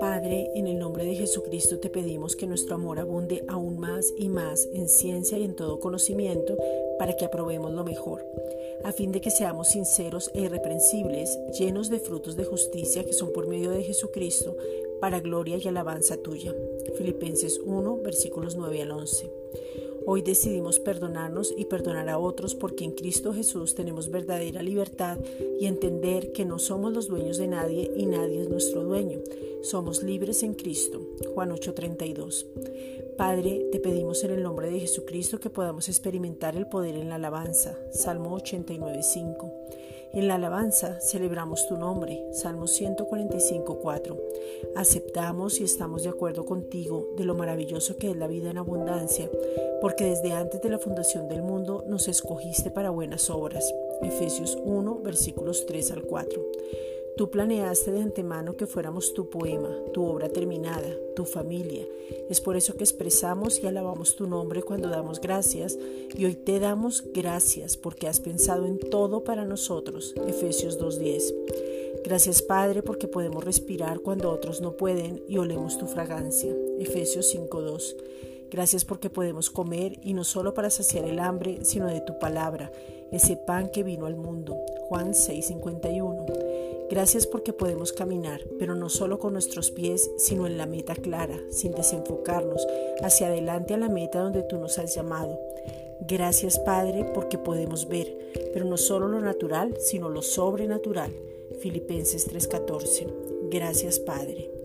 Padre, en el nombre de Jesucristo te pedimos que nuestro amor abunde aún más y más en ciencia y en todo conocimiento para que aprobemos lo mejor, a fin de que seamos sinceros e irreprensibles, llenos de frutos de justicia que son por medio de Jesucristo, para gloria y alabanza tuya. Filipenses 1, versículos 9 al 11. Hoy decidimos perdonarnos y perdonar a otros porque en Cristo Jesús tenemos verdadera libertad y entender que no somos los dueños de nadie y nadie es nuestro dueño. Somos libres en Cristo. Juan 8:32. Padre, te pedimos en el nombre de Jesucristo que podamos experimentar el poder en la alabanza. Salmo 89:5. En la alabanza celebramos tu nombre, Salmo 145.4. Aceptamos y estamos de acuerdo contigo de lo maravilloso que es la vida en abundancia, porque desde antes de la fundación del mundo nos escogiste para buenas obras. Efesios 1, versículos 3 al 4. Tú planeaste de antemano que fuéramos tu poema, tu obra terminada, tu familia. Es por eso que expresamos y alabamos tu nombre cuando damos gracias y hoy te damos gracias porque has pensado en todo para nosotros. Efesios 2.10. Gracias Padre porque podemos respirar cuando otros no pueden y olemos tu fragancia. Efesios 5.2. Gracias porque podemos comer y no solo para saciar el hambre, sino de tu palabra, ese pan que vino al mundo. Juan 6.51. Gracias porque podemos caminar, pero no solo con nuestros pies, sino en la meta clara, sin desenfocarnos, hacia adelante a la meta donde tú nos has llamado. Gracias Padre porque podemos ver, pero no solo lo natural, sino lo sobrenatural. Filipenses 3:14. Gracias Padre.